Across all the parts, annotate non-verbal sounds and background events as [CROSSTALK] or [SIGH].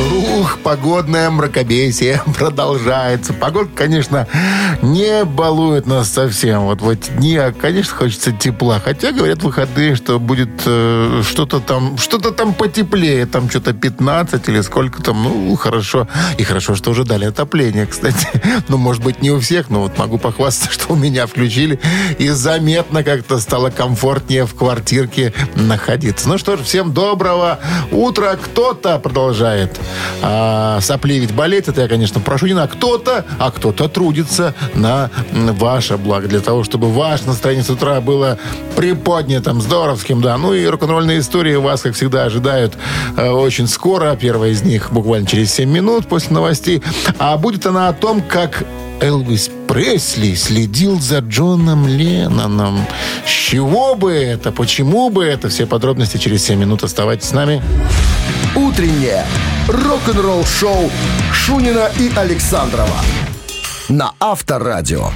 Ух, погодное мракобесие [LAUGHS] продолжается. Погода, конечно, не балует нас совсем. Вот в эти дни, а, конечно, хочется тепла. Хотя, говорят, выходные, что будет э, что-то там, что-то там потеплее. Там что-то 15 или сколько там. Ну, хорошо. И хорошо, что уже дали отопление, кстати. [LAUGHS] Ну, может быть, не у всех, но вот могу похвастаться, [LAUGHS] что у меня включили. И заметно как-то стало комфортнее в квартирке находиться. Ну что ж, всем доброго утра. Кто-то продолжает а, сопли ведь болеть, это я, конечно, прошу не на кто-то, а кто-то трудится на ваше благо, для того, чтобы ваше настроение с утра было приподнятым, здоровским, да. Ну и рок-н-ролльные истории вас, как всегда, ожидают э, очень скоро. Первая из них буквально через 7 минут после новостей. А будет она о том, как Элвис Пресли следил за Джоном Ленноном. С чего бы это? Почему бы это? Все подробности через 7 минут. Оставайтесь с нами. Утреннее рок-н-ролл-шоу Шунина и Александрова на Авторадио.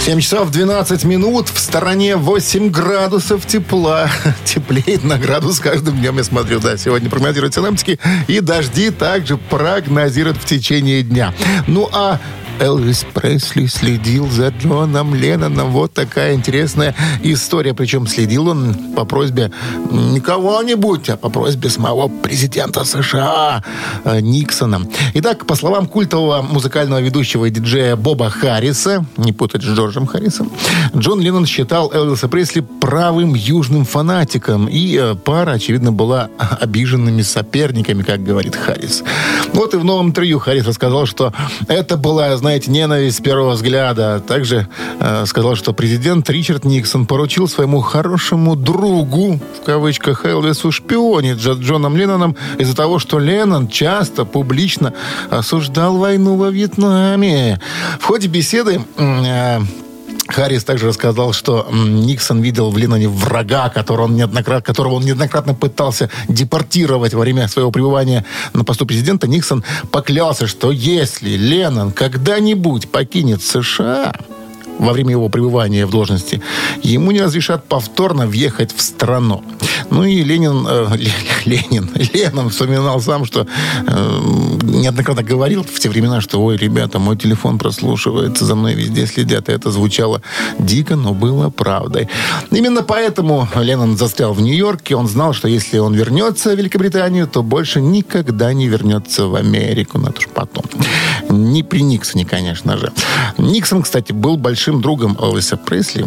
7 часов 12 минут. В стороне 8 градусов тепла. [LAUGHS] Теплеет на градус каждым днем, я смотрю. Да, сегодня прогнозируют синаптики. И дожди также прогнозируют в течение дня. Ну, а Элвис Пресли следил за Джоном Ленноном. Вот такая интересная история. Причем следил он по просьбе не кого-нибудь, а по просьбе самого президента США э, Никсона. Итак, по словам культового музыкального ведущего и диджея Боба Харриса, не путать с Джорджем Харрисом, Джон Леннон считал Элвиса Пресли правым южным фанатиком. И э, пара, очевидно, была [LAUGHS] обиженными соперниками, как говорит Харрис. Вот и в новом интервью Харрис рассказал, что это была, знаете, ненависть с первого взгляда. Также э, сказал, что президент Ричард Никсон поручил своему хорошему другу, в кавычках, Элвису шпионить за Джоном Ленноном из-за того, что Леннон часто публично осуждал войну во Вьетнаме. В ходе беседы э, Харрис также рассказал, что Никсон видел в Ленноне врага, которого он, неоднократно, которого он неоднократно пытался депортировать во время своего пребывания на посту президента. Никсон поклялся, что если Леннон когда-нибудь покинет США, во время его пребывания в должности, ему не разрешат повторно въехать в страну. Ну и Ленин, э, [LAUGHS] Ленин, [LAUGHS] Ленин вспоминал сам, что э, неоднократно говорил в те времена, что, ой, ребята, мой телефон прослушивается, за мной везде следят. И это звучало дико, но было правдой. Именно поэтому Леннон застрял в Нью-Йорке. Он знал, что если он вернется в Великобританию, то больше никогда не вернется в Америку. Но это ж потом. Не при Никсоне, конечно же. Никсон, кстати, был большим другом Элвиса Пресли.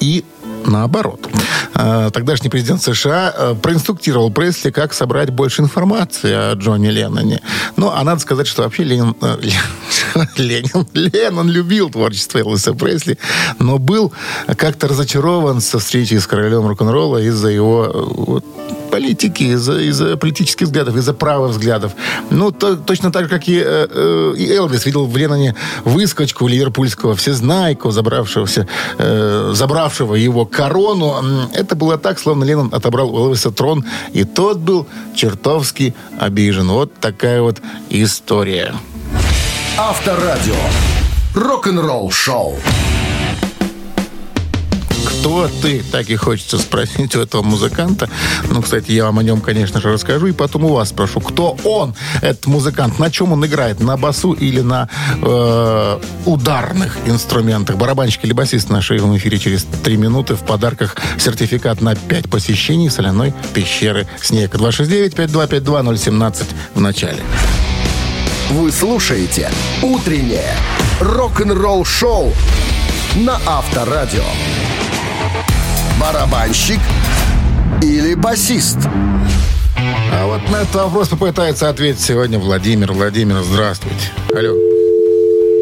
И наоборот. А, тогдашний президент США э, проинструктировал Пресли, как собрать больше информации о Джонни Ленноне. Ну, а надо сказать, что вообще Ленин, э, [LAUGHS] Ленин, Леннон любил творчество Элвиса Пресли, но был как-то разочарован со встречей с королем рок-н-ролла из-за его э, вот, политики, из-за из политических взглядов, из-за правых взглядов. Ну, то, точно так же, как и, э, э, и Элвис видел в Ленноне выскочку ливерпульского всезнайку, забравшегося, э, забравшего его корону. Это было так, словно Леннон отобрал у Элвиса трон, и тот был чертовски обижен. Вот такая вот история. Авторадио. Рок-н-ролл шоу кто ты? Так и хочется спросить у этого музыканта. Ну, кстати, я вам о нем, конечно же, расскажу. И потом у вас спрошу, кто он, этот музыкант? На чем он играет? На басу или на э, ударных инструментах? Барабанщик или басист в нашем эфире через три минуты. В подарках сертификат на 5 посещений соляной пещеры «Снег». 269-5252-017 в начале. Вы слушаете «Утреннее рок-н-ролл-шоу» на Авторадио барабанщик или басист? А вот на этот вопрос попытается ответить сегодня Владимир. Владимир, здравствуйте. Алло.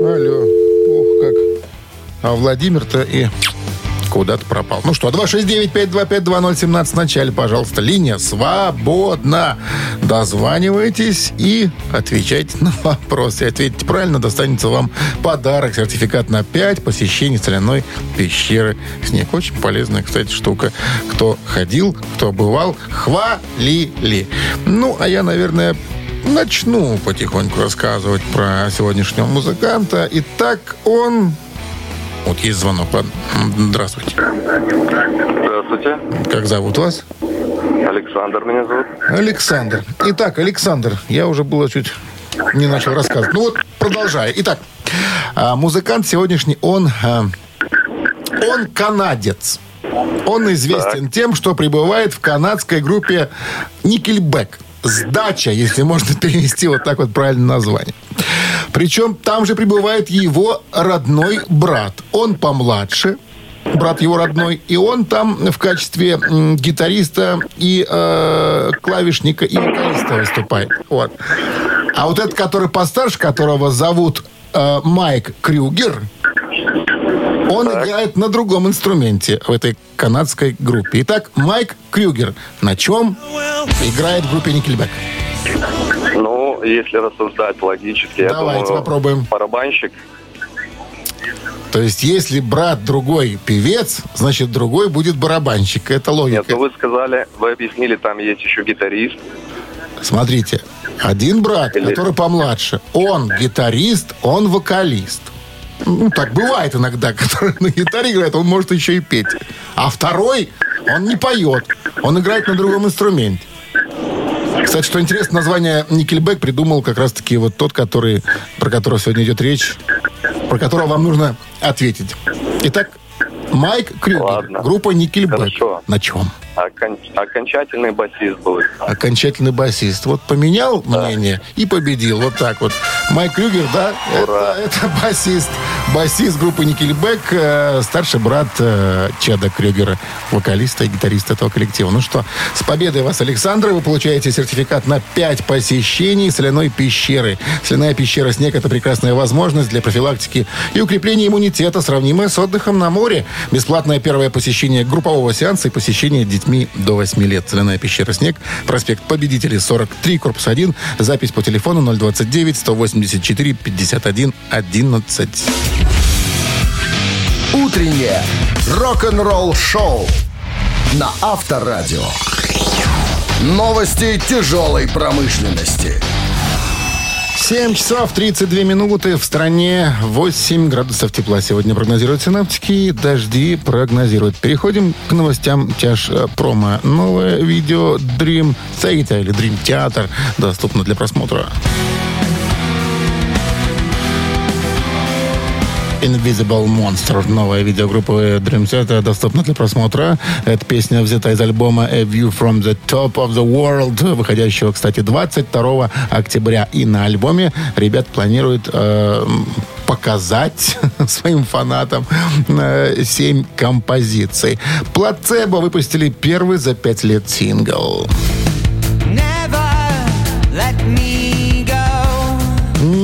Алло. Ух, как. А Владимир-то и куда-то пропал. Ну что, 269-525-2017 в начале, пожалуйста. Линия свободна. Дозванивайтесь и отвечайте на вопросы. И ответите правильно, достанется вам подарок. Сертификат на 5 посещений соляной пещеры «Снег». Очень полезная, кстати, штука. Кто ходил, кто бывал, хвалили. Ну, а я, наверное, начну потихоньку рассказывать про сегодняшнего музыканта. Итак, он Вот есть звонок. Ладно. Здравствуйте. Здравствуйте. Как зовут вас? Александр меня зовут. Александр. Итак, Александр, я уже было чуть не начал рассказывать. Ну вот, продолжаю. Итак, а, музыкант сегодняшний, он, а, он канадец. Он известен так. тем, что пребывает в канадской группе Nickelback. Сдача, если можно [LAUGHS] перевести вот так вот правильное название. Причем там же пребывает его родной брат. Он помладше, брат его родной, и он там в качестве гитариста и э, клавишника и вокалиста выступает. Вот. А вот этот, который постарше, которого зовут э, Майк Крюгер, он так. играет на другом инструменте в этой канадской группе. Итак, Майк Крюгер на чем играет в группе Никельбек? Ну, если рассуждать логически, Давайте я думаю, попробуем. барабанщик. То есть, если брат другой певец, значит, другой будет барабанщик. Это логика. Нет, ну вы сказали, вы объяснили, там есть еще гитарист. Смотрите, один брат, Или... который помладше, он гитарист, он вокалист. Ну, так бывает иногда, [LAUGHS] который на гитаре играет, он может еще и петь. А второй, он не поет, он играет на другом инструменте. Кстати, что интересно, название Никельбек придумал как раз-таки вот тот, который, про которого сегодня идет речь, про которого вам нужно ответить. Итак, Майк Крюгер, Ладно. группа Никельбек. Хорошо. На чем? Окон... Окончательный басист был. Окончательный басист. Вот поменял да. мнение и победил. Вот так вот. Майк Крюгер, да, это, это басист. Басист группы Никельбек, э, старший брат э, Чеда Крюгера, вокалиста и гитариста этого коллектива. Ну что, с победой вас, Александр. Вы получаете сертификат на 5 посещений соляной пещеры. Соляная пещера «Снег» — это прекрасная возможность для профилактики и укрепления иммунитета, сравнимая с отдыхом на море. Бесплатное первое посещение группового сеанса и посещение детьми детьми до 8 лет. Соляная пещера «Снег», проспект Победителей, 43, корпус 1. Запись по телефону 029 184 51 11. Утреннее рок-н-ролл-шоу на Авторадио. Новости тяжелой промышленности. 7 часов 32 минуты. В стране 8 градусов тепла. Сегодня прогнозируют синаптики. Дожди прогнозируют. Переходим к новостям тяж э, промо. Новое видео Dream Theater или Dream Theater доступно для просмотра. Invisible Monster. Новая видеогруппа Dream Theater доступна для просмотра. Эта песня взята из альбома A View from the Top of the World, выходящего, кстати, 22 октября. И на альбоме ребят планируют э, показать [LAUGHS] своим фанатам э, 7 композиций. Плацебо выпустили первый за 5 лет сингл. Never let me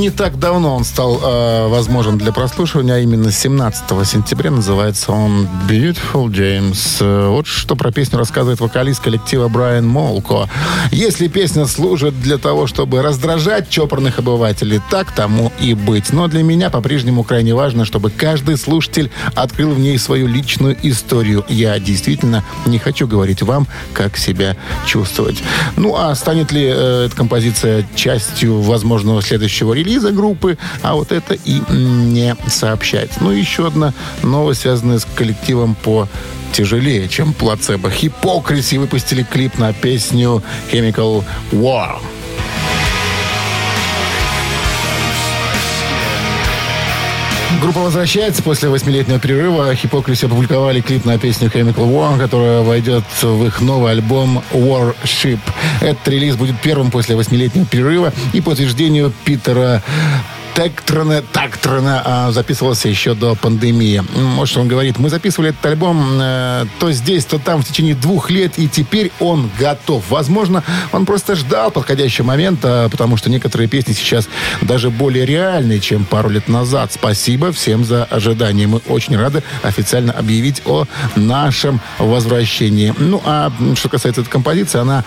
не так давно он стал э, возможен для прослушивания, а именно 17 сентября. Называется он Beautiful James. Э, вот что про песню рассказывает вокалист коллектива Брайан Молко. Если песня служит для того, чтобы раздражать чопорных обывателей, так тому и быть. Но для меня по-прежнему крайне важно, чтобы каждый слушатель открыл в ней свою личную историю. Я действительно не хочу говорить вам, как себя чувствовать. Ну, а станет ли э, эта композиция частью возможного следующего следующего релиза группы, а вот это и не сообщать. Ну, еще одна новость, связанная с коллективом по тяжелее, чем плацебо. Хипокриси выпустили клип на песню Chemical War. Группа возвращается после восьмилетнего перерыва. Хипокриси опубликовали клип на песню Chemical War, которая войдет в их новый альбом Warship. Этот релиз будет первым после восьмилетнего перерыва. И по утверждению Питера Тектрона, Тактрона а, записывался еще до пандемии. Может, он говорит, мы записывали этот альбом э, то здесь, то там в течение двух лет, и теперь он готов. Возможно, он просто ждал подходящего момента, потому что некоторые песни сейчас даже более реальные, чем пару лет назад. Спасибо всем за ожидание. Мы очень рады официально объявить о нашем возвращении. Ну, а что касается этой композиции, она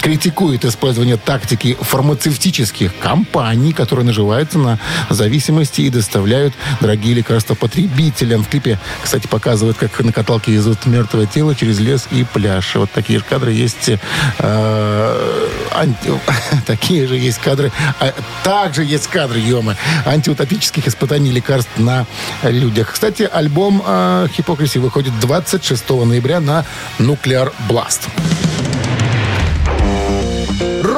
критикует использование тактики фармацевтических компаний, которые наживаются на зависимости и доставляют дорогие лекарства потребителям. В клипе, кстати, показывают, как на каталке везут мертвое тело через лес и пляж. Вот такие же кадры есть. Э, анти... [LAUGHS] Такие же есть кадры. А, также есть кадры, ема, антиутопических испытаний лекарств на людях. Кстати, альбом э, Хипокриси выходит 26 ноября на Nuclear Blast.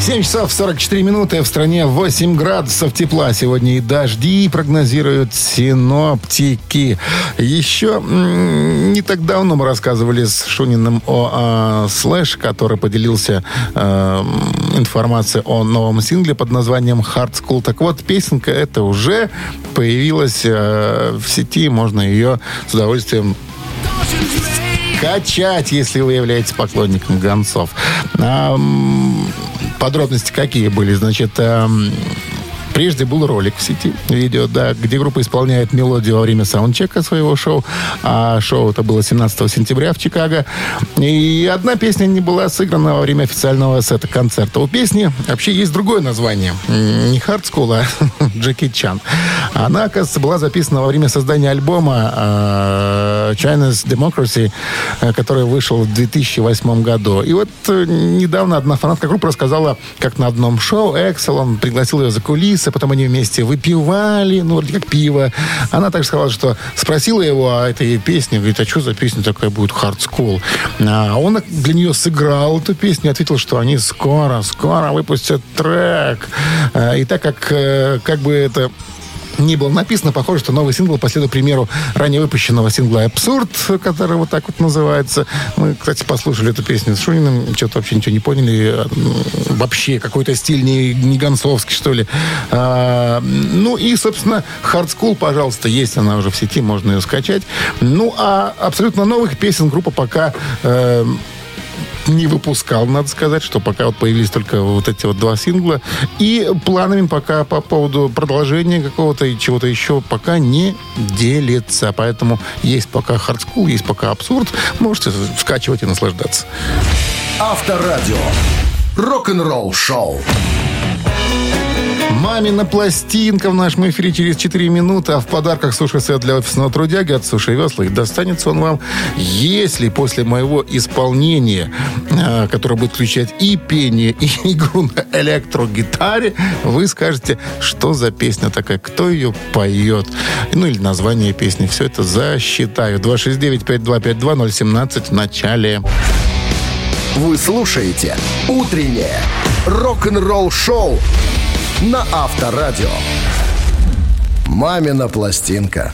7 часов 44 минуты. В стране 8 градусов тепла. Сегодня и дожди прогнозируют синоптики. Еще не так давно мы рассказывали с Шуниным о, о Слэш, который поделился э, информацией о новом сингле под названием Hard School. Так вот, песенка эта уже появилась э, в сети. Можно ее с удовольствием качать, если вы являетесь поклонником гонцов. Подробности какие были? Значит, Прежде был ролик в сети, видео, да, где группа исполняет мелодию во время саундчека своего шоу. А шоу это было 17 сентября в Чикаго. И одна песня не была сыграна во время официального сета концерта. У песни вообще есть другое название. Не School, а [LAUGHS] Джеки Чан. Она, оказывается, была записана во время создания альбома э, China's Democracy, э, который вышел в 2008 году. И вот э, недавно одна фанатка группы рассказала, как на одном шоу Эксел пригласил ее за кулисы, а потом они вместе выпивали, ну, вроде как пиво. Она также сказала, что спросила его о этой песне, говорит, а что за песня такая будет School? А он для нее сыграл эту песню, ответил, что они скоро, скоро выпустят трек. А, и так как, э, как бы это не было написано. Похоже, что новый сингл последует примеру ранее выпущенного сингла «Абсурд», который вот так вот называется. Мы, кстати, послушали эту песню с Шуниным, что-то вообще ничего не поняли. Вообще какой-то стиль не, не гонцовский, что ли. А, ну и, собственно, «Hard School», пожалуйста, есть она уже в сети, можно ее скачать. Ну, а абсолютно новых песен группа пока... Э, не выпускал, надо сказать, что пока вот появились только вот эти вот два сингла. И планами пока по поводу продолжения какого-то и чего-то еще пока не делится. Поэтому есть пока Hard Skool, есть пока Absurd. Можете скачивать и наслаждаться. Авторадио. Рок-н-ролл шоу. Мамина пластинка в нашем эфире через 4 минуты, а в подарках суши-сет для офисного трудяги от Суши Весла. И достанется он вам, если после моего исполнения, э, которое будет включать и пение, и [LAUGHS] игру на электрогитаре, вы скажете, что за песня такая, кто ее поет. Ну или название песни. Все это засчитаю. 269-5252-017 в начале. Вы слушаете «Утреннее рок-н-ролл-шоу» на Авторадио. «Мамина пластинка».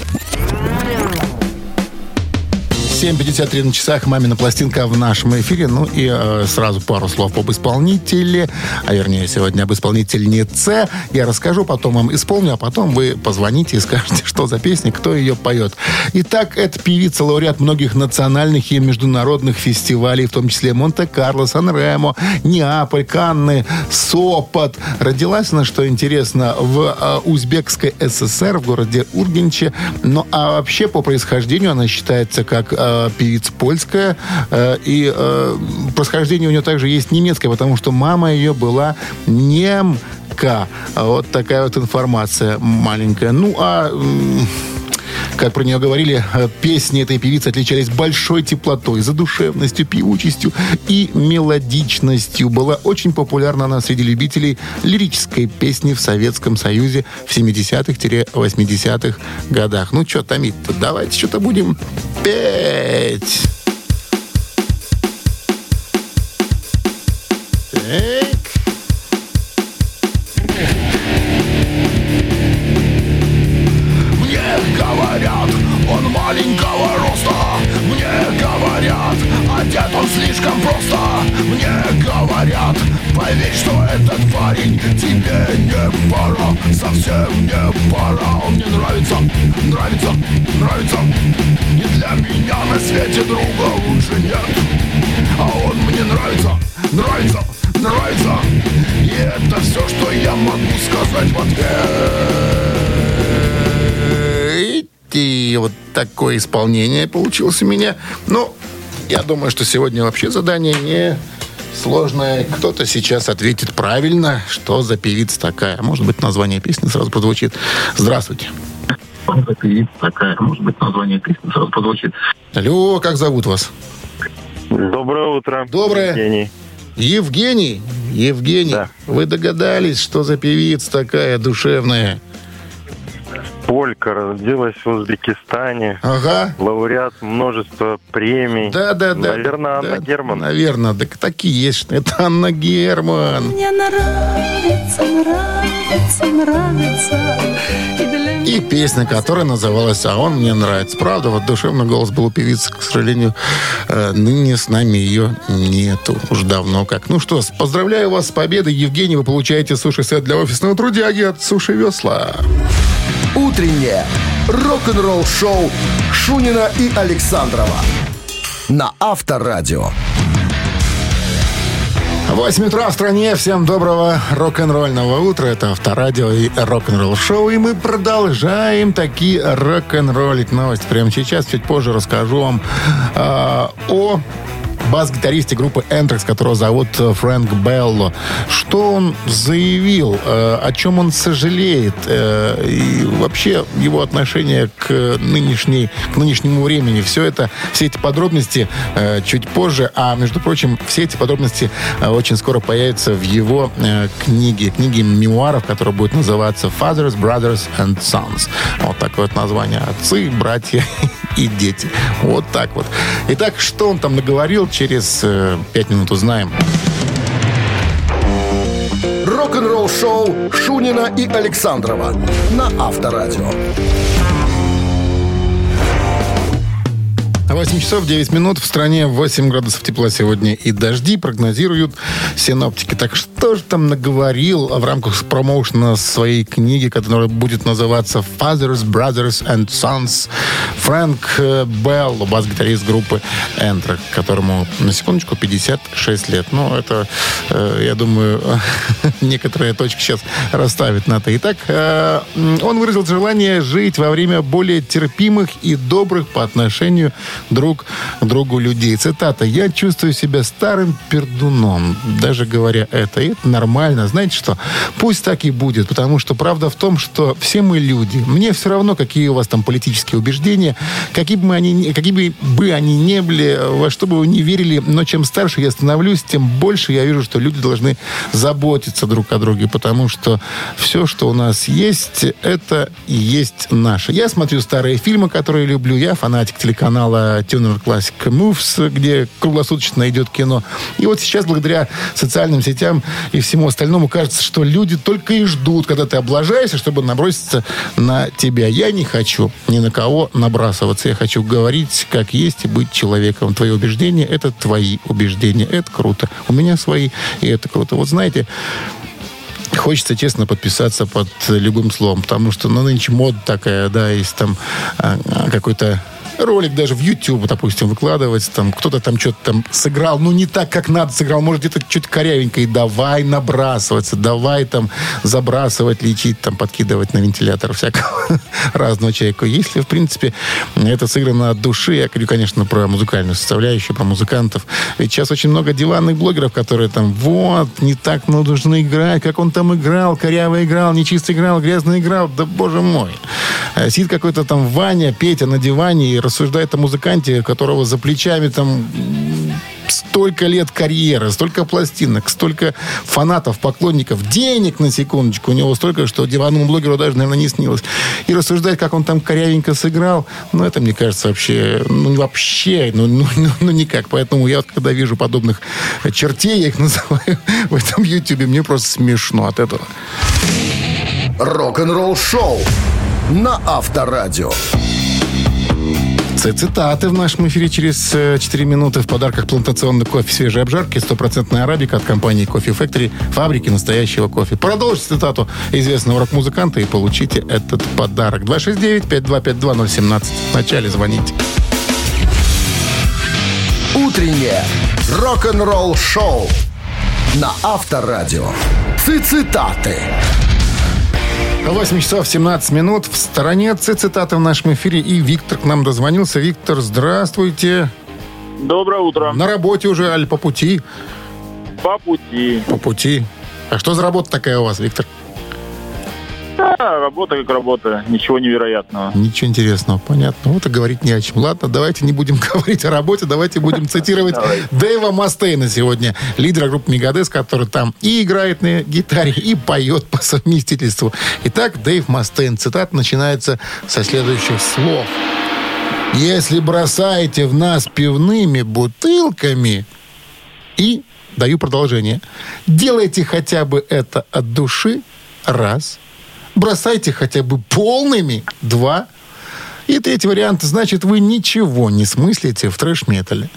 7.53 на часах «Мамина пластинка» в нашем эфире. Ну и э, сразу пару слов об исполнителе, а вернее сегодня об исполнительнице. Я расскажу, потом вам исполню, а потом вы позвоните и скажете, [LAUGHS] что за песня, кто ее поет. Итак, это певица, лауреат многих национальных и международных фестивалей, в том числе Монте-Карло, Сан-Ремо, Неаполь, Канны, Сопот. Родилась она, что интересно, в э, Узбекской ССР, в городе Ургенче. Ну а вообще по происхождению она считается как э, э, певица польская. Э, и э, происхождение у нее также есть немецкое, потому что мама ее была немка. Вот такая вот информация маленькая. Ну, а... Как про нее говорили, э, песни этой певицы отличались большой теплотой, задушевностью, певучестью и мелодичностью. Была очень популярна она среди любителей лирической песни в Советском Союзе в 70-х-80-х годах. Ну, что томить-то? Давайте что-то будем петь. Так. Исполнение получилось у меня. Ну, Я думаю, что сегодня вообще задание не сложное. Кто-то сейчас ответит правильно, что за певица такая. Может быть, название песни сразу прозвучит. Здравствуйте. За певица такая? Может быть, название песни сразу прозвучит. Алло, как зовут вас? Доброе утро. Доброе. Евгений. Евгений? Евгений, Да. вы догадались, что за певица такая душевная? Полька родилась в Узбекистане. Ага. Лауреат множества премий. Да, да, да. Наверное, Анна да, Герман. Наверное, так такие есть. Это Анна Герман. Мне нравится, нравится, нравится. И для И песня, которая называлась «А он мне нравится». Правда, вот душевный голос был у певицы, к сожалению, э, ныне с нами ее нету. Уж давно как. Ну что, поздравляю вас с победой. Евгений, вы получаете суши-сет для офисного трудяги от Суши Весла. Утреннее рок-н-ролл-шоу Шунина и Александрова на Авторадио. 8 утра в стране. Всем доброго рок-н-ролльного утра. Это Авторадио и рок-н-ролл шоу. И мы продолжаем такие рок-н-роллить новости. Прямо сейчас, чуть позже расскажу вам э, о бас-гитаристе группы Anthrax, которого зовут э, Фрэнк Белло. Что он заявил, э, о чем он сожалеет, э, и вообще его отношение к нынешней, к нынешнему времени. Все это, все эти подробности чуть позже. А, между прочим, все эти подробности очень скоро появятся в его книге, книге мемуаров, которая будет называться Fathers, Brothers and Sons. Вот такое вот название. Отцы, братья [LAUGHS] и дети. Вот так вот. Итак, что он там наговорил, через э, пять минут узнаем. Рок-н-ролл-шоу Шунина и Александрова на Авторадио. 8 часов 9 минут. В стране 8 градусов тепла сегодня и дожди прогнозируют синоптики. Так что же там наговорил в рамках промоушена своей книги, которая будет называться Fathers, Brothers and Sons Фрэнк э, Белл, бас-гитарист группы Энтрак, которому, на секундочку, 56 лет. Ну, это, э, я думаю, [LAUGHS] некоторые точки сейчас расставит на то. Итак, э, он выразил желание жить во время более терпимых и добрых по отношению друг другу людей. Цитата. «Я чувствую себя старым пердуном, даже говоря это. И это нормально. Знаете что? Пусть так и будет, потому что правда в том, что все мы люди. Мне все равно, какие у вас там политические убеждения, какие бы, мы они, ни- какие бы они не были, во что бы вы не верили, но чем старше я становлюсь, тем больше я вижу, что люди должны заботиться друг о друге, потому что все, что у нас есть, это и есть наше. Я смотрю старые фильмы, которые люблю. Я фанатик телеканала Tuner Classic Moves, где круглосуточно идет кино. И вот сейчас, благодаря социальным сетям и всему остальному, кажется, что люди только и ждут, когда ты облажаешься, чтобы наброситься на тебя. Я не хочу ни на кого набрасываться. Я хочу говорить, как есть, и быть человеком. Твои убеждения — это твои убеждения. Это круто. У меня свои, и это круто. Вот знаете, Хочется, честно, подписаться под любым словом, потому что, ну, нынче мода такая, да, есть там а, а, какой-то ролик даже в YouTube, допустим, выкладывается, там кто-то там что-то там сыграл, ну, не так, как надо сыграл, может, где-то что-то корявенько, и давай набрасываться, давай там забрасывать, лечить, там, подкидывать на вентилятор всякого [LAUGHS] разного человека. Если, в принципе, это сыграно от души, я говорю, конечно, про музыкальную составляющую, про музыкантов, ведь сейчас очень много диванных блогеров, которые там, вот, не так нужно играть, как он там играл, коряво играл, нечисто играл, грязно играл, да боже мой. А Сидит какой-то там Ваня, Петя на диване и рассуждает о музыканте, которого за плечами там столько лет карьеры, столько пластинок, столько фанатов, поклонников, денег на секундочку. У него столько, что диванному блогеру даже, наверное, не снилось. И рассуждать, как он там корявенько сыграл, ну, это, мне кажется, вообще, ну, вообще, ну, ну, [LAUGHS] ну, ну, никак. Поэтому я когда вижу подобных чертей, я их [LAUGHS] называю в этом ютюбе, мне просто смешно от этого. Рок-н-ролл-шоу на Авторадио. Цитаты в нашем эфире через э, 4 минуты. В подарках плантационный кофе свежей обжарки, стопроцентная арабика от компании Coffee Factory, фабрики настоящего кофе. Продолжите цитату известного рок-музыканта и получите этот подарок. 269-5252-017. Вначале звоните. Утреннее рок-н-ролл-шоу на Авторадио. Цитаты. 8 часов 17 минут. В стороне цитаты в нашем эфире. И Виктор к нам дозвонился. Виктор, здравствуйте. Доброе утро. На работе уже, аль по пути? По пути. По пути. А что за работа такая у вас, Виктор? Да, работа как работа. Ничего невероятного. Ничего интересного, понятно. Вот и говорить не о чем. Ладно, давайте не будем [LAUGHS] говорить о работе, давайте будем цитировать Дэйва Мастейна сегодня, лидера группы Мегадес, который там и играет на гитаре, и поет по совместительству. Итак, Дэйв Мастейн, цитат начинается со следующих слов. «Если бросаете в нас пивными бутылками...» И даю продолжение. «Делайте хотя бы это от души, раз. Бросайте хотя бы полными, два. И третий вариант, значит, вы ничего не смыслите в трэш-метале.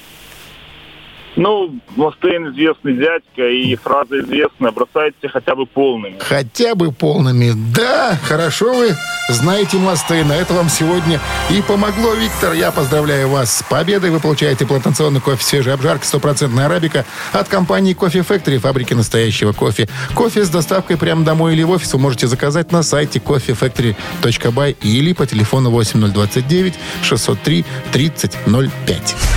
Ну, Мастейн известный дядька, и фраза известная, бросайте хотя бы полными. Хотя бы полными. Да, хорошо вы знаете Мастейна. Это вам сегодня и помогло, Виктор. Я поздравляю вас с победой. Вы получаете плантационный кофе свежей обжарки, стопроцентная арабика от компании Кофе Factory, фабрики настоящего кофе. Кофе с доставкой прямо домой или в офис вы можете заказать на сайте coffeefactory.by или по телефону 8029 603 3005.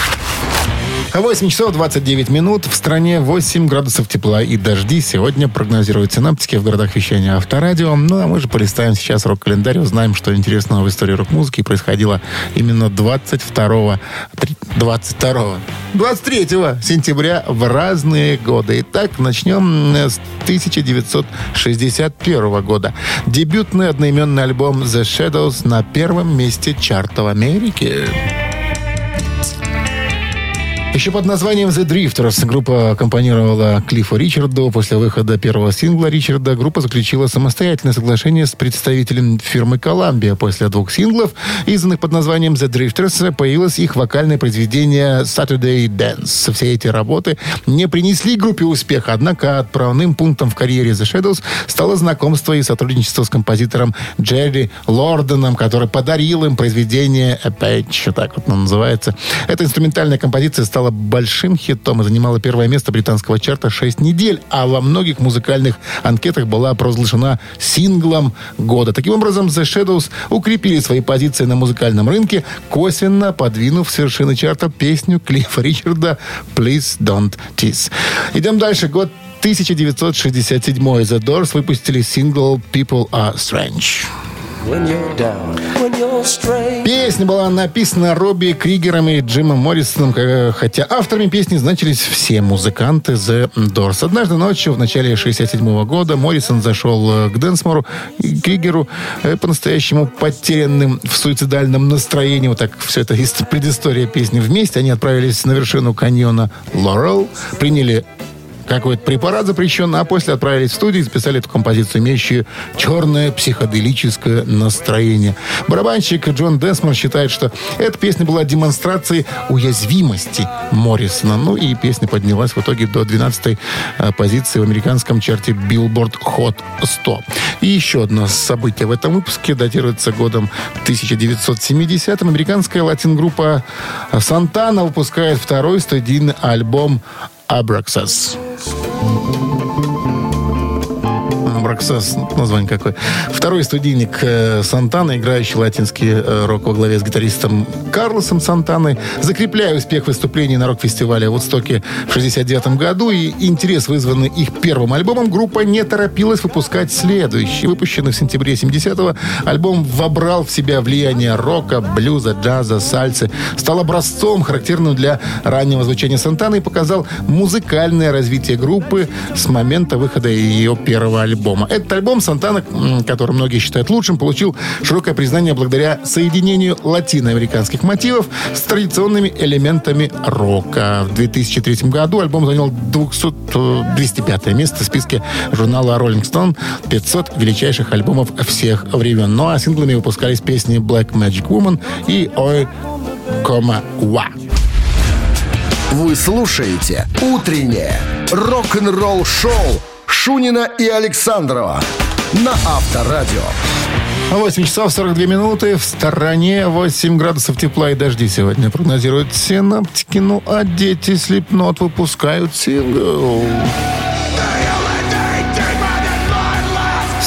8 часов 29 минут. В стране 8 градусов тепла и дожди. Сегодня прогнозируют синаптики в городах вещания Авторадио. Ну, а мы же полистаем сейчас рок-календарь. Узнаем, что интересного в истории рок-музыки происходило именно 22 22 23 сентября в разные годы. Итак, начнем с 1961 года. Дебютный одноименный альбом The Shadows на первом месте чарта в Америке. Еще под названием The Drifters группа аккомпанировала Клиффу Ричарду. После выхода первого сингла Ричарда группа заключила самостоятельное соглашение с представителем фирмы Columbia. После двух синглов, изданных под названием The Drifters, появилось их вокальное произведение Saturday Dance. Все эти работы не принесли группе успеха, однако отправным пунктом в карьере The Shadows стало знакомство и сотрудничество с композитором Джерри Лорденом, который подарил им произведение Apache, так вот оно называется. Эта инструментальная композиция стала большим хитом и занимала первое место британского чарта 6 недель, а во многих музыкальных анкетах была провозглашена синглом года. Таким образом, The Shadows укрепили свои позиции на музыкальном рынке, косвенно подвинув с вершины чарта песню Клиффа Ричарда «Please Don't Tease». Идем дальше. Год 1967. The Doors выпустили сингл «People Are Strange». Песня была написана Робби Кригером и Джимом Моррисоном, хотя авторами песни значились все музыканты The Doors. Однажды ночью, в начале 67 года, Моррисон зашел э, к Дэнсмору и Кригеру э, по-настоящему потерянным в суицидальном настроении. Вот так все это предыстория песни. Вместе они отправились на вершину каньона Лорел, приняли какой-то препарат запрещенный, а после отправились в студию и записали эту композицию, имеющую черное психоделическое настроение. Барабанщик Джон Десмон считает, что эта песня была демонстрацией уязвимости Моррисона. Ну и песня поднялась в итоге до 12-й э, позиции в американском чарте Billboard Hot 100. И еще одно событие в этом выпуске датируется годом 1970 Американская латин-группа Сантана выпускает второй студийный альбом Abraxas. Абраксас, название какое. Второй студийник э, Сантана, играющий латинский э, рок во главе с гитаристом Карлосом Сантаной, закрепляя успех выступлений на рок-фестивале в Вудстоке в 69 году и интерес, вызванный их первым альбомом, группа не торопилась выпускать следующий. Выпущенный в сентябре 70-го, альбом вобрал в себя влияние рока, блюза, джаза, сальсы, стал образцом, характерным для раннего звучания Сантаны и показал музыкальное развитие группы с момента выхода ее первого альбома. Этот альбом Сантана, который многие считают лучшим, получил широкое признание благодаря соединению латиноамериканских мотивов с традиционными элементами рока. В 2003 году альбом занял 200, э, 205 место в списке журнала Rolling Stone 500 величайших альбомов всех времен. Ну а синглами выпускались песни Black Magic Woman и Ой, кома, Ва. Вы слушаете «Утреннее рок-н-ролл-шоу» Шунина и Александрова на Авторадио. 8 часов 42 минуты. В стороне 8 градусов тепла и дожди сегодня прогнозируют синаптики. Ну, а дети Слепнот выпускают сингл.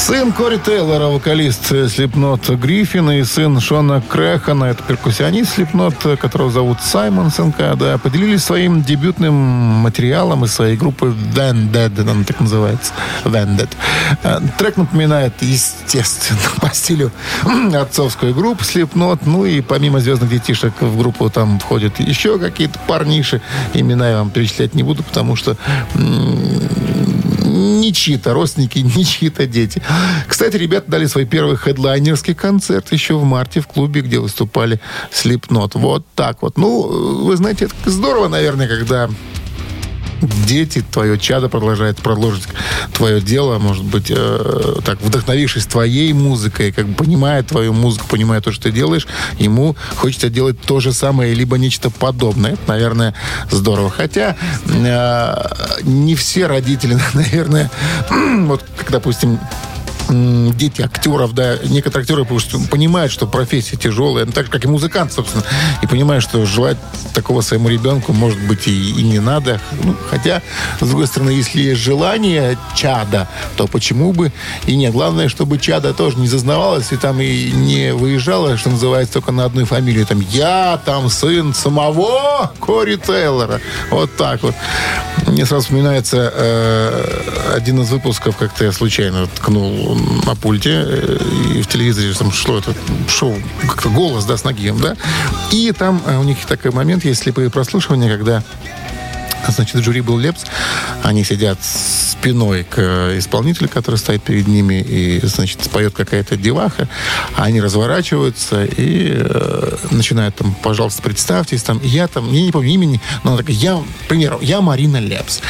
Сын Кори Тейлора, вокалист Слепнот Гриффин, и сын Шона Крэхана, это перкуссионист Слепнот, которого зовут Саймон СНК, да, поделились своим дебютным материалом из своей группы Vended, она так называется, Vended. Э, Трек напоминает, естественно, [LAUGHS] по стилю отцовскую группу Слепнот, ну и помимо «Звездных детишек» в группу там входят еще какие-то парниши, имена я вам перечислять не буду, потому что не чьи-то родственники, [LAUGHS] не чьи-то дети. Кстати, ребята дали свой первый хедлайнерский концерт еще в марте в клубе, где выступали Slipknot. Вот так вот. Ну, вы знаете, это здорово, наверное, когда дети, твое чадо продолжает продолжить твое дело, может быть, э, так, вдохновившись твоей музыкой, как бы понимая твою музыку, понимая то, что ты делаешь, ему хочется делать то же самое, либо нечто подобное. Это, наверное, здорово. Хотя э, не все родители, [LAUGHS] наверное, [CLEARS THROAT] вот, как, допустим, дети актеров, да, некоторые актеры понимают, что профессия тяжелая, ну, так же, как и музыкант, собственно, и понимают, что желать такого своему ребенку, может быть, и, и не надо. Ну, хотя, с другой стороны, если есть желание чада, то почему бы и нет. Главное, чтобы чада тоже не зазнавалась и там и не выезжала, что называется, только на одной фамилии. Там я, там сын самого Кори Тейлора. Вот так вот. Мне сразу вспоминается э, один из выпусков, как-то я случайно ткнул на пульте, э, и в телевизоре там шло это шоу, как-то голос, да, с Нагием, да. И там э, у них такой момент, есть слепые прослушивания, когда [LAUGHS] Значит, жюри был Лепс. Они сидят спиной к э, исполнителю, который стоит перед ними, и, значит, споет какая-то деваха. Они разворачиваются и э, начинают там, пожалуйста, представьтесь, там, я там, я не помню имени, но она такая, я, к примеру, я Марина Лепс.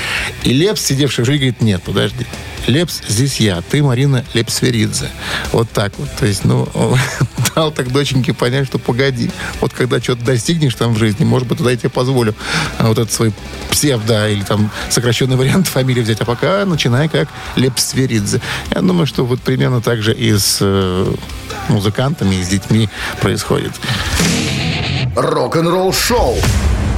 И Лепс, сидевший в жюри, говорит, нет, подожди, Лепс, здесь я, ты Марина Лепсверидзе. Вот так вот. То есть, ну, [LAUGHS] дал так доченьке понять, что погоди. Вот когда что-то достигнешь там в жизни, может быть, тогда я тебе позволю а, вот этот свой псевдо или там сокращенный вариант фамилии взять. А пока начинай как Лепсверидзе. Я думаю, что вот примерно так же и с э, музыкантами, и с детьми происходит. Рок-н-ролл шоу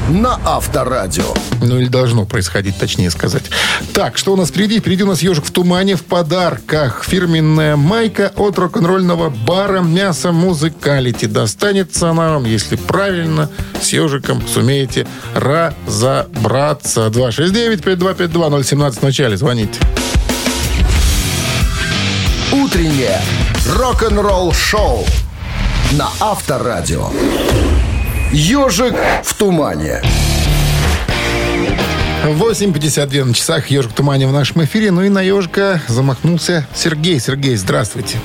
на Авторадио. Ну, или должно происходить, точнее сказать. Так, что у нас впереди? Впереди у нас «Ежик в тумане» в подарках. Фирменная майка от рок-н-ролльного бара «Мясо Музыкалити». Достанется она вам, если правильно, с ежиком сумеете разобраться. 269-5252-017 в начале. Звоните. Утреннее рок-н-ролл шоу на Авторадио. Ежик в тумане. 8.52 на часах. «Ежик в тумане» в нашем эфире. Ну и на ежика замахнулся Сергей. Сергей, здравствуйте.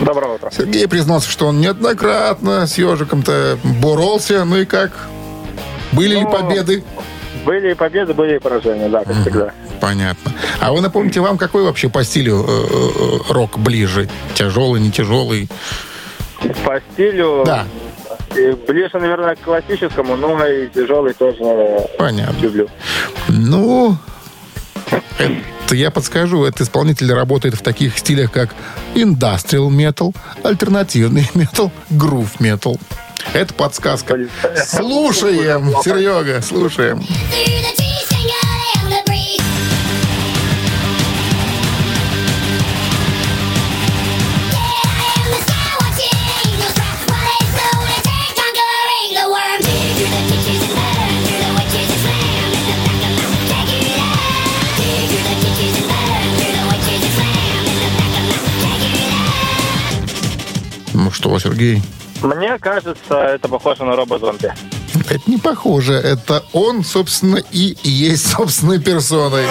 Доброе утро. Сергей признался, что он неоднократно с ежиком-то боролся. Ну и как? Были ли Ну, победы? Были и победы, были и поражения, да, как всегда. Понятно. А вы напомните, вам какой вообще по стилю э, э, рок ближе? Тяжелый, не тяжелый? По стилю Да, ближе, наверное, к классическому, но и тяжелый тоже понятно. люблю. Ну, это я подскажу. Этот исполнитель работает в таких стилях, как industrial metal, альтернативный metal, groove metal. Это подсказка. Слушаем, Серега, слушаем. Что, Сергей? Мне кажется, это похоже на робо-зомби. Это не похоже. Это он, собственно, и есть собственной персоной.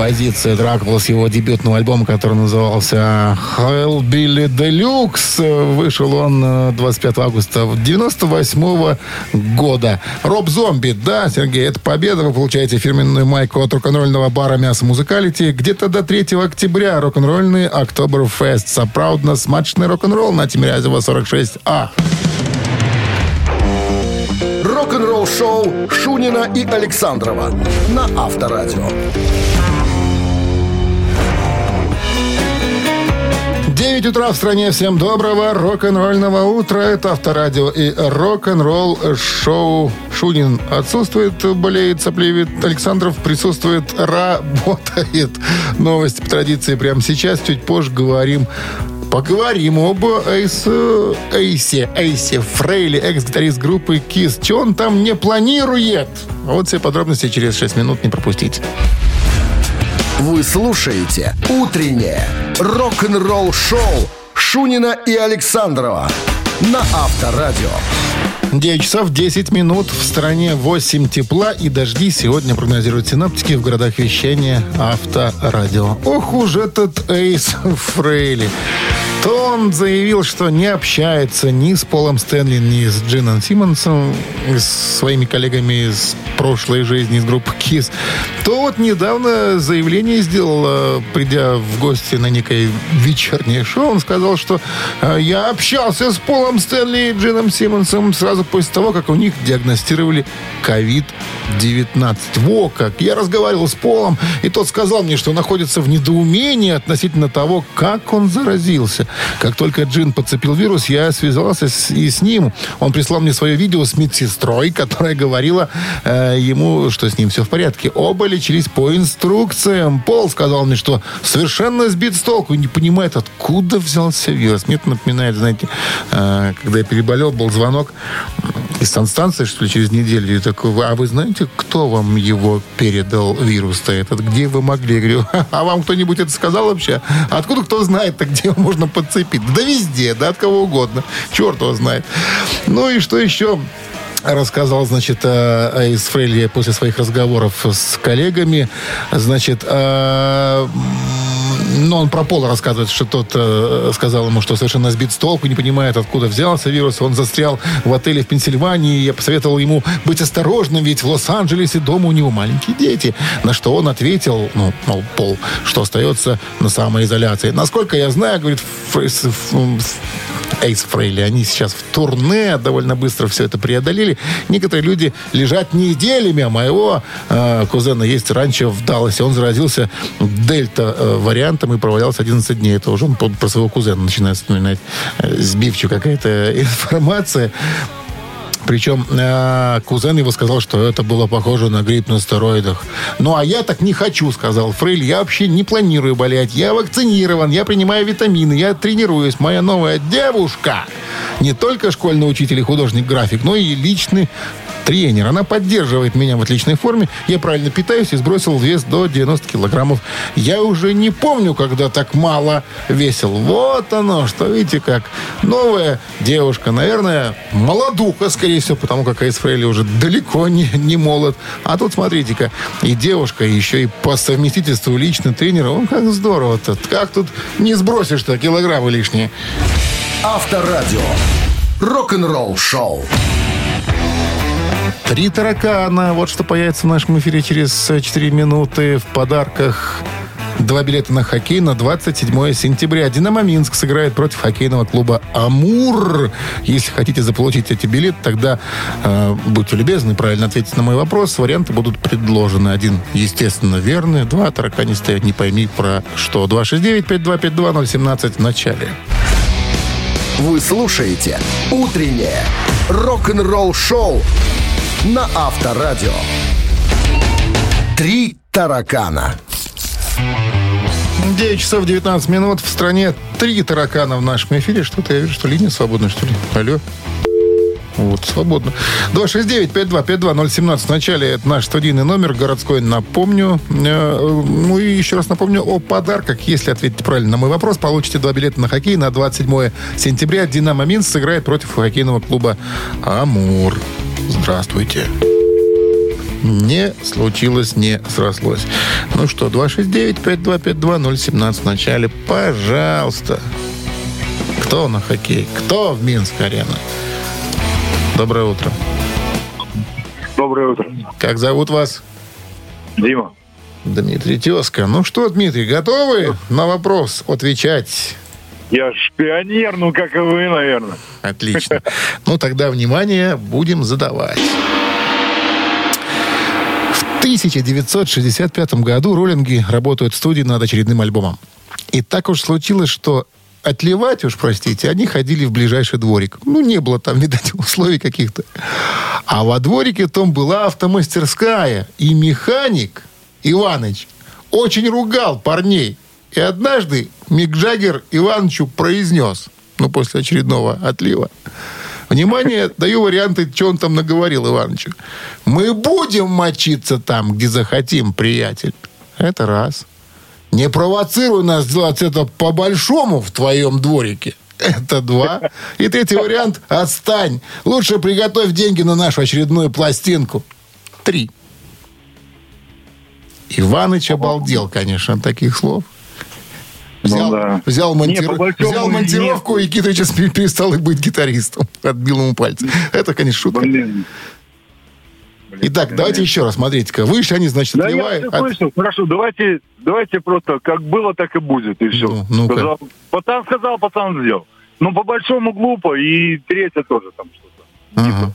Композиция Дракула с его дебютного альбома, который назывался Hellbilly Deluxe. Вышел он э, 25 августа 98 года. Роб Зомби, да, Сергей, это победа. Вы получаете фирменную майку от рок-н-ролльного бара «Мясо Музыкалити». Где-то до 3 октября рок-н-ролльный Октоберфест. Соправдно смачный рок-н-ролл на Тимирязева 46А. Рок-н-ролл шоу Шунина и Александрова на Авторадио. 9 утра в стране. Всем доброго рок-н-ролльного утра. Это Авторадио и рок-н-ролл шоу Шунин отсутствует, болеет, соплевит. Александров присутствует, работает. Новости по традиции прямо сейчас. Чуть позже говорим Поговорим об Эйс, Эйсе, Эйсе Фрейли, экс-гитарист группы Кис. Че он там не планирует? Вот все подробности через 6 минут не пропустите. Вы слушаете «Утреннее рок-н-ролл-шоу» Шунина и Александрова на Авторадио. 9 часов 10 минут. В стране 8 тепла и дожди. Сегодня прогнозируют синаптики в городах вещания Авторадио. Ох уж этот Эйс Фрейли. То он заявил, что не общается ни с Полом Стэнли, ни с Джином Симмонсом, с своими коллегами из прошлой жизни, из группы Кис. То вот недавно заявление сделал, э, придя в гости на некое вечернее шоу. Он сказал, что э, я общался с Полом Стэнли и Джином Симмонсом сразу после того, как у них диагностировали COVID-19. Во как! Я разговаривал с Полом, и тот сказал мне, что находится в недоумении относительно того, как он заразился. Как только Джин подцепил вирус, я связался с, и с ним. Он прислал мне свое видео с медсестрой, которая говорила э, ему, что с ним все в порядке. Оба лечились по инструкциям. Пол сказал мне, что совершенно сбит с толку и не понимает, откуда взялся вирус. Мне это напоминает, знаете, э, когда я переболел, был звонок из санстанции, что ли, через неделю. И такой, а вы знаете, кто вам его передал вирус-то этот? Где вы могли? Я говорю, а вам кто-нибудь это сказал вообще? Откуда кто знает-то, где его можно подцепить? Да везде, да от кого угодно. Черт его знает. Ну и что еще? рассказал, значит, э, Эйс Фрейли после своих разговоров с коллегами. Значит, э, ну, он про Пола рассказывает, что тот э, сказал ему, что совершенно сбит с толку, не понимает, откуда взялся вирус. Он застрял в отеле в Пенсильвании. Я посоветовал ему быть осторожным, ведь в Лос-Анджелесе дома у него маленькие дети. На что он ответил, ну, мол, Пол, что остается на самоизоляции. Насколько я знаю, говорит Фрейс- Эйс Фрейли, они сейчас в турне, довольно быстро все это преодолели. Некоторые люди лежат неделями, а моего э, кузена есть раньше в Далласе. Он заразился дельта-вариантом и провалялся 11 дней. Это уже он про своего кузена начинает вспоминать. Э, Сбивчивая какая-то [LAUGHS] информация. Причем э, кузен его сказал, что это было похоже на грипп на стероидах. Ну, а я так не хочу, сказал Фрейль. Я вообще не планирую болеть. Я вакцинирован, я принимаю витамины, я тренируюсь. Моя новая девушка не только школьный учитель и художник-график, но и личный тренер. Она поддерживает меня в отличной форме. Я правильно питаюсь и сбросил вес до 90 килограммов. Я уже не помню, когда так мало весил. Вот оно, что видите как. Новая девушка, наверное, молодуха, скорее всего, потому как Айс Фрейли уже далеко не, не молод. А тут, смотрите-ка, и девушка, и еще и по совместительству личный тренер. Он как здорово-то. Как тут не сбросишь-то килограммы лишние? Авторадио. Рок-н-ролл шоу. Три таракана. Вот что появится в нашем эфире через э, 4 минуты в подарках. Два билета на хоккей на 27 сентября. «Динамо Минск» сыграет против хоккейного клуба «Амур». Если хотите заполучить эти билеты, тогда э, будьте любезны, правильно ответить на мой вопрос. Варианты будут предложены. Один, естественно, верный. Два тараканистые, не пойми про что. 269-5252-017 в начале. Вы слушаете «Утреннее рок-н-ролл шоу» на Авторадио. Три таракана. 9 часов 19 минут. В стране три таракана в нашем эфире. Что-то я вижу, что линия свободна, что ли? Алло. Вот, свободно. 269-5252-017. В это наш студийный номер, городской, напомню. Э, Ну и еще раз напомню о подарках. Если ответите правильно на мой вопрос, получите два билета на хоккей на 27 сентября. «Динамо Минск» сыграет против хоккейного клуба «Амур». Здравствуйте. Не случилось, не срослось. Ну что, 269-5252-017 в. Пожалуйста. Кто на хоккей? Кто в Минск-арена? Доброе утро. Доброе утро. Как зовут вас? Дима. Дмитрий Тезка. Ну что, Дмитрий, готовы на вопрос отвечать? Я ж пионер, ну как и вы, наверное. Отлично. Ну тогда, внимание, будем задавать. В 1965 году роллинги работают в студии над очередным альбомом. И так уж случилось, что отливать, уж простите, они ходили в ближайший дворик. Ну, не было там, видать, [LAUGHS] условий каких-то. А во дворике том была автомастерская. И механик Иваныч очень ругал парней. И однажды Мик Джаггер Иванычу произнес, ну, после очередного отлива, Внимание, даю варианты, что он там наговорил Иванычу. Мы будем мочиться там, где захотим, приятель. Это раз. Не провоцируй нас делать это по-большому в твоем дворике. Это два. И третий вариант – отстань. Лучше приготовь деньги на нашу очередную пластинку. Три. Иваныч обалдел, конечно, от таких слов. Взял, Ну да. взял, монтир- Не, взял монтировку, и Китрич пере- перестал быть гитаристом. Отбил ему пальцы. Это, конечно, шутка. Блин. Итак, давайте еще раз, смотрите-ка. Выше они, значит, Да я от-. Хорошо, давайте, давайте просто как было, так и будет, и все. Ну, ну-ка. сказал, пацан сказал, пацан сделал. Ну, по-большому глупо, и третье тоже там что-то. Ага.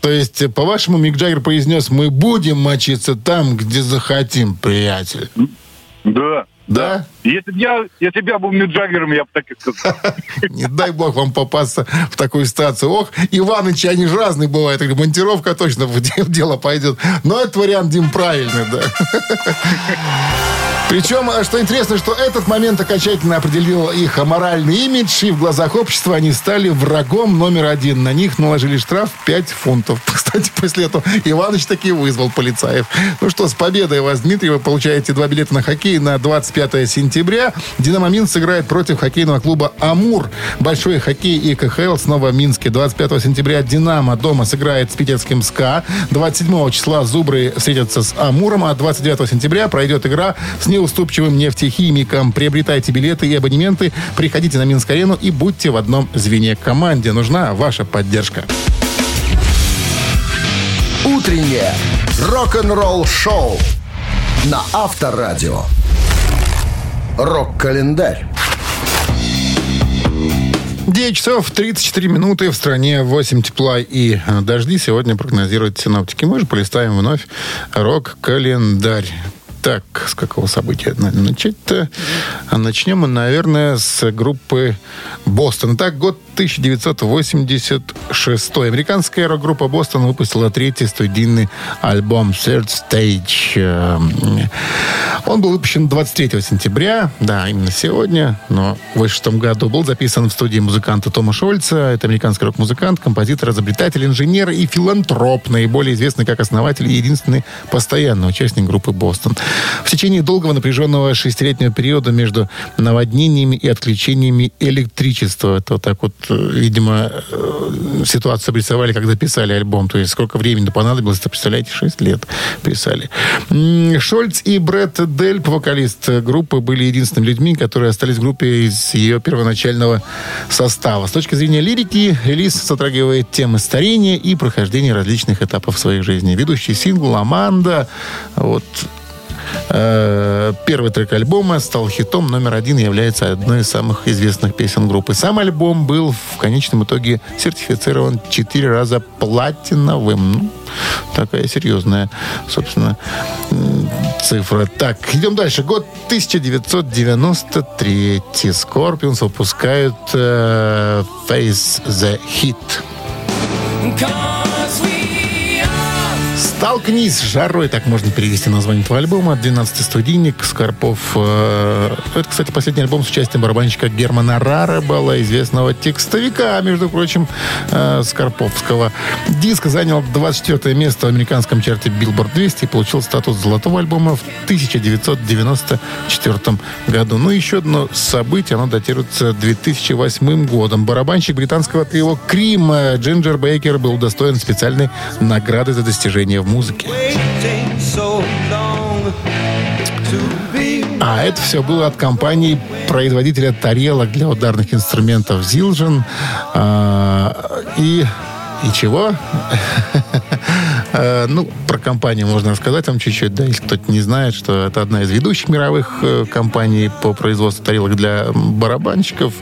То есть, э, по-вашему, Мик Джаггер произнес, мы будем мочиться там, где захотим, приятель. Да. Да? Если бы я, если б я был Джаггером, я бы так и сказал. [LAUGHS] Не дай бог вам попасться в такую ситуацию. Ох, Иванычи, они же разные бывают. Монтировка точно в [LAUGHS] дело пойдет. Но этот вариант, Дим, правильный, да. [LAUGHS] Причем, э, что интересно, что этот момент окончательно определил их моральный имидж, и в глазах общества они стали врагом номер один. На них наложили штраф 5 фунтов. [LAUGHS] Кстати, после этого Иваныч таки вызвал полицаев. Ну что, с победой вас, Дмитрий, вы получаете два билета на хоккей на 25 сентября. «Динамо Минск» сыграет против хоккейного клуба «Амур». Большой хоккей и КХЛ снова в Минске. 25 сентября «Динамо» дома сыграет с питерским «СКА». 27 числа «Зубры» встретятся с «Амуром», а 29 сентября пройдет игра с неуступчивым нефтехимиком. Приобретайте билеты и абонементы, приходите на Минск-арену и будьте в одном звене. Команде нужна ваша поддержка. Утреннее рок-н-ролл-шоу на Авторадио. Рок-календарь. 9 часов 34 минуты в стране 8 тепла и э, дожди сегодня прогнозируют синоптики. Мы же полистаем вновь рок-календарь. Так, с какого события на- начать-то? Начнем мы, наверное, с группы Бостон. Так, год 1986. Американская рок-группа Бостон выпустила третий студийный альбом Third Stage. Эм, Он был выпущен 23 сентября, да, именно сегодня, но в 86 году был записан в студии музыканта Тома Шольца. Это американский рок-музыкант, композитор, изобретатель, инженер и филантроп, наиболее известный как основатель и единственный постоянный участник группы «Бостон». В течение долгого напряженного шестилетнего периода между наводнениями и отключениями электричества, это вот так вот, видимо, э, ситуацию обрисовали, когда писали альбом. То есть сколько времени понадобилось, это, представляете, 6 лет писали. Шольц и Бретт Дельп, вокалист группы, были единственными людьми, которые остались в группе из ее первоначального состава. С точки зрения лирики, релиз затрагивает темы старения и прохождения различных этапов своей жизни. Ведущий сингл «Аманда», вот, Э, Первый трек альбома стал хитом номер один является одной из самых известных песен группы. Сам альбом был в конечном итоге сертифицирован четыре раза платиновым. Ну, такая серьезная, собственно, цифра. Так, идем дальше. Год 1993. Scorpions выпускают э, Face the Hit. Столкнись с жарой, так можно перевести название этого альбома. 12-й студийник Скорпов. э, Это, кстати, последний альбом с участием барабанщика Германа Раребала, известного текстовика, между прочим, э, Скорповского. Диск занял 24 место в американском чарте Billboard 200 и получил статус золотого альбома в 1994 году. Ну, еще одно событие, оно датируется 2008 годом. Барабанщик британского трио Крим э, Джинджер Бейкер был удостоен специальной награды за достижения в музыке. А это все было от компании производителя тарелок для ударных инструментов Zildjian. А, и, и чего? [LAUGHS] Э, Ну, про компанию можно рассказать вам чуть-чуть, да, если кто-то не знает, что это одна из ведущих мировых э, компаний по производству тарелок для барабанщиков.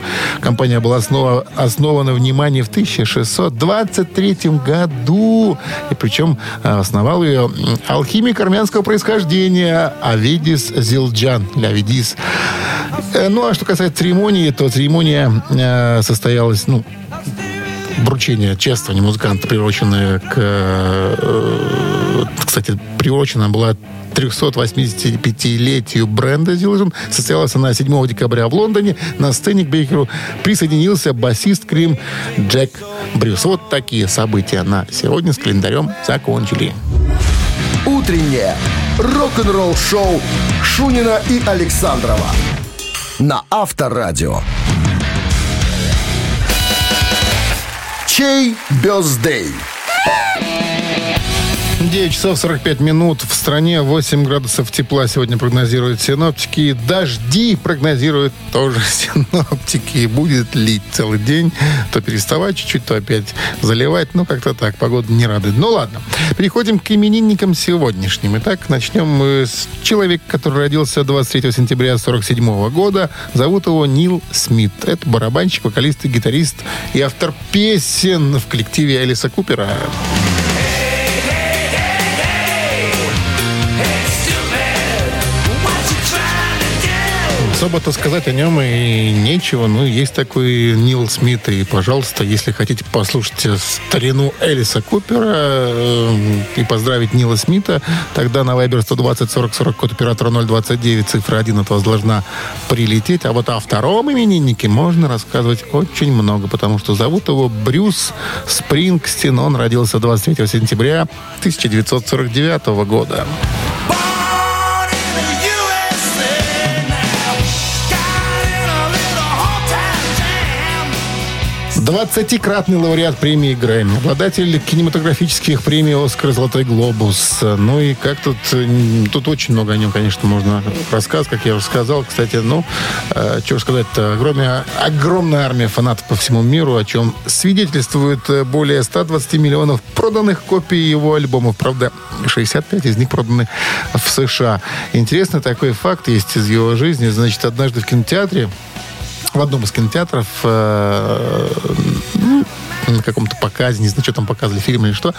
Компания была основа- основана, внимание, в 1623 году. И причем э, основал ее алхимик армянского происхождения Авидис Зилджан, или Ну, а что касается церемонии, то церемония э, состоялась, ну, вручение чествования музыканта, приуроченное к... э, кстати, приурочена была 385-летию бренда Zildjian. Состоялась она 7 декабря в Лондоне. На сцене к Бейкеру присоединился басист Крим Джек Брюс. Вот такие события на сегодня с календарем закончили. Утреннее рок-н-ролл-шоу Шунина и Александрова на Авторадио. Чей бездей? 9 часов 45 минут. В стране 8 градусов тепла сегодня прогнозируют синоптики. Дожди прогнозируют тоже [LAUGHS] синоптики. Будет лить целый день. То переставать чуть-чуть, то опять заливать. Ну, как-то так. Погода не радует. Ну, ладно. Переходим к именинникам сегодняшним. Итак, начнем мы с человека, который родился 23 сентября 47 года. Зовут его Нил Смит. Это барабанщик, вокалист и гитарист и автор песен в коллективе Элиса Купера. Особо-то сказать о нем и нечего. Ну, есть такой Нил Смит. И, пожалуйста, если хотите послушать старину Элиса Купера э, и поздравить Нила Смита, тогда на Viber 120 40 40 код оператора 029, цифра 1 от вас должна прилететь. А вот о втором имениннике можно рассказывать очень много, потому что зовут его Брюс Спрингстин. Он родился 23 сентября 1949 года. 20-кратный лауреат премии Грэмми, обладатель кинематографических премий «Оскар» «Золотой глобус». Ну и как тут... Тут очень много о нем, конечно, можно рассказать, как я уже сказал. Кстати, ну, э, что сказать-то, огромная, огромная армия фанатов по всему миру, о чем свидетельствует э, более 120 миллионов проданных копий его альбомов. Правда, 65 из них проданы в США. Интересный такой факт есть из его жизни. Значит, однажды в кинотеатре в одном из кинотеатров э, на каком-то показе, не знаю, что там показывали, фильм или что,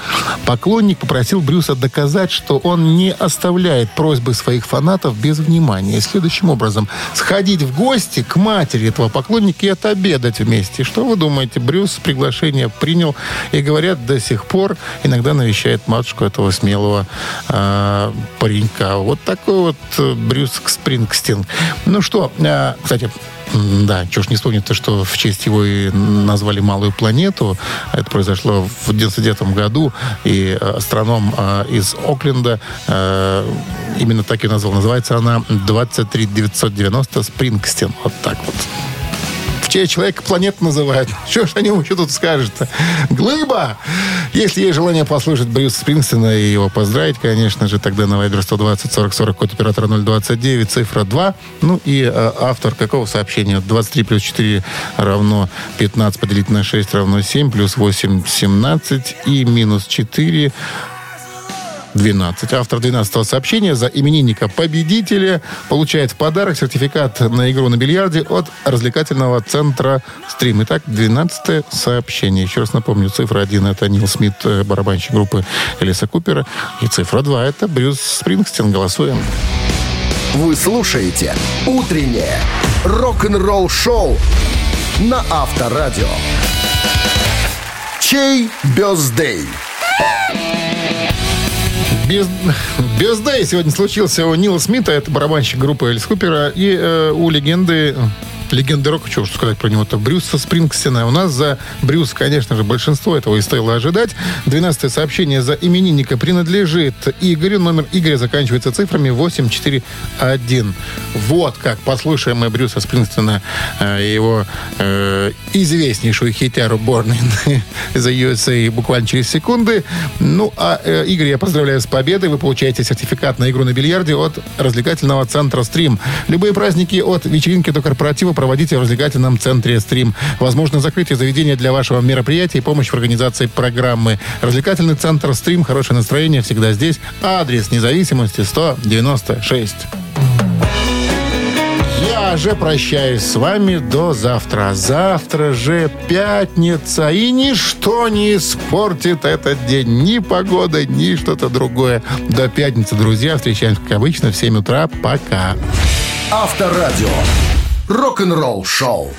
поклонник попросил Брюса доказать, что он не оставляет просьбы своих фанатов без внимания. Следующим образом, сходить в гости к матери этого поклонника и отобедать вместе. Что вы думаете? Брюс приглашение принял и, говорят, до сих пор иногда навещает матушку этого смелого э, паренька. Вот такой вот э, Брюс Спрингстин. Ну что, э, кстати, Да, чего ж не вспомнить-то, что в честь его и назвали «Малую планету». Это произошло в 99 году, и э, астроном э, из Окленда э, именно так и назвал. Называется она 23990 Спрингстен. Вот так вот. В честь человека планету называют. [LAUGHS] Что ж о нем еще тут скажешь-то? Глыба! Если есть желание послушать Брюса Спрингстена и его поздравить, конечно же, тогда на Viber 120 40 40 код оператора 029, цифра 2. Ну и э, автор какого сообщения? 23 плюс 4 равно 15 поделить на 6 равно 7, плюс 8 17 и минус 4 12. Автор 12 сообщения за именинника победителя получает в подарок сертификат на игру на бильярде от развлекательного центра «Стрим». Итак, 12 сообщение. Еще раз напомню, цифра 1 это Нил Смит, э, барабанщик группы Элиса Купера. И цифра 2 это Брюс Спрингстин. Голосуем. Вы слушаете «Утреннее рок-н-ролл-шоу» на Авторадио. Чей бездей? Без, бездай сегодня случился у Нила Смита, это барабанщик группы Элис Купера, и э, у легенды легенды рока, что уж сказать про него-то, Брюса Спрингстена. У нас за Брюс, конечно же, большинство этого и стоило ожидать. 12 сообщение за именинника принадлежит Игорю. Номер Игоря заканчивается цифрами 841. Вот как. Послушаем мы Брюса Спрингстена э, и его э, известнейшую хитяру Born in the USA буквально через секунды. Ну, а э, Игорь, я поздравляю с победой. Вы получаете сертификат на игру на бильярде от развлекательного центра «Стрим». Любые праздники от вечеринки до корпоратива проводите в развлекательном центре «Стрим». Возможно, закрытие заведения для вашего мероприятия и помощь в организации программы. Развлекательный центр «Стрим». Хорошее настроение всегда здесь. Адрес независимости 196. Я же прощаюсь с вами до завтра. Завтра же пятница, и ничто не испортит этот день. Ни погода, ни что-то другое. До пятницы, друзья. Встречаемся, как обычно, в 7 утра. Пока. Авторадио. Рок-н-ролл шоу.